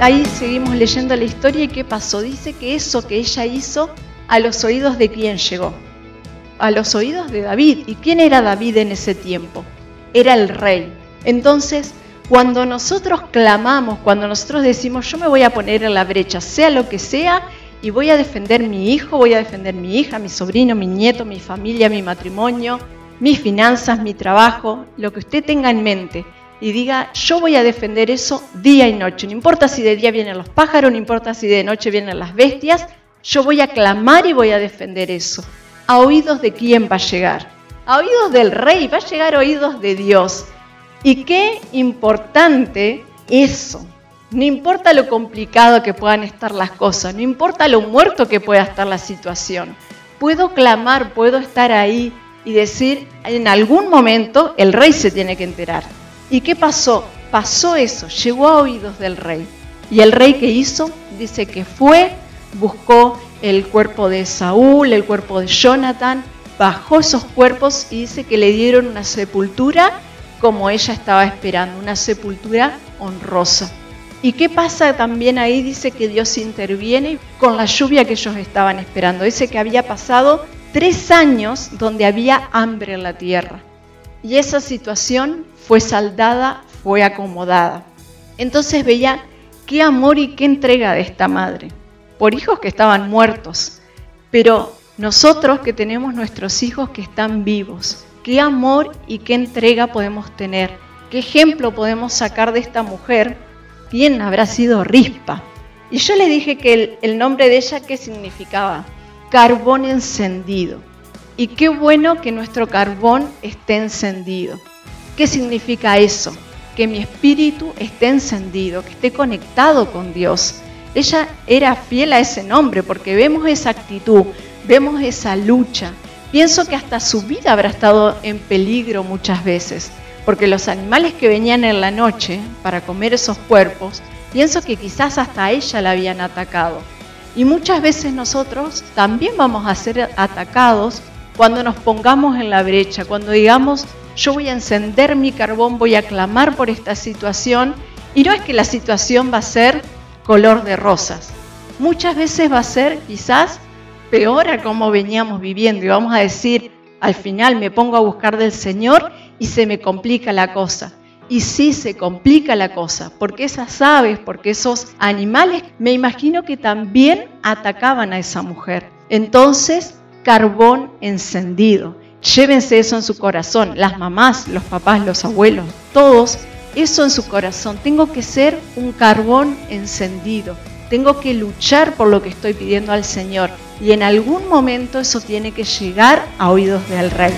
ahí seguimos leyendo la historia y qué pasó. Dice que eso que ella hizo a los oídos de quién llegó. A los oídos de David. ¿Y quién era David en ese tiempo? Era el rey. Entonces, cuando nosotros clamamos, cuando nosotros decimos, yo me voy a poner en la brecha, sea lo que sea, y voy a defender mi hijo, voy a defender mi hija, mi sobrino, mi nieto, mi familia, mi matrimonio, mis finanzas, mi trabajo, lo que usted tenga en mente, y diga, yo voy a defender eso día y noche. No importa si de día vienen los pájaros, no importa si de noche vienen las bestias, yo voy a clamar y voy a defender eso. ¿A oídos de quién va a llegar? A oídos del rey, va a llegar a oídos de Dios. Y qué importante eso. No importa lo complicado que puedan estar las cosas, no importa lo muerto que pueda estar la situación. Puedo clamar, puedo estar ahí y decir, en algún momento el rey se tiene que enterar. ¿Y qué pasó? Pasó eso, llegó a oídos del rey. ¿Y el rey qué hizo? Dice que fue, buscó el cuerpo de Saúl, el cuerpo de Jonathan, bajó esos cuerpos y dice que le dieron una sepultura como ella estaba esperando, una sepultura honrosa. ¿Y qué pasa también ahí? Dice que Dios interviene con la lluvia que ellos estaban esperando. Dice que había pasado tres años donde había hambre en la tierra. Y esa situación fue saldada, fue acomodada. Entonces veía qué amor y qué entrega de esta madre, por hijos que estaban muertos, pero nosotros que tenemos nuestros hijos que están vivos, qué amor y qué entrega podemos tener, qué ejemplo podemos sacar de esta mujer, quién habrá sido Rispa. Y yo le dije que el, el nombre de ella, ¿qué significaba? Carbón encendido. Y qué bueno que nuestro carbón esté encendido. ¿Qué significa eso? Que mi espíritu esté encendido, que esté conectado con Dios. Ella era fiel a ese nombre porque vemos esa actitud, vemos esa lucha. Pienso que hasta su vida habrá estado en peligro muchas veces, porque los animales que venían en la noche para comer esos cuerpos, pienso que quizás hasta ella la habían atacado. Y muchas veces nosotros también vamos a ser atacados cuando nos pongamos en la brecha, cuando digamos, yo voy a encender mi carbón, voy a clamar por esta situación y no es que la situación va a ser color de rosas. Muchas veces va a ser quizás peor a como veníamos viviendo y vamos a decir, al final me pongo a buscar del Señor y se me complica la cosa. Y sí se complica la cosa, porque esas aves, porque esos animales, me imagino que también atacaban a esa mujer. Entonces, carbón encendido. Llévense eso en su corazón, las mamás, los papás, los abuelos, todos, eso en su corazón. Tengo que ser un carbón encendido, tengo que luchar por lo que estoy pidiendo al Señor y en algún momento eso tiene que llegar a oídos del Rey.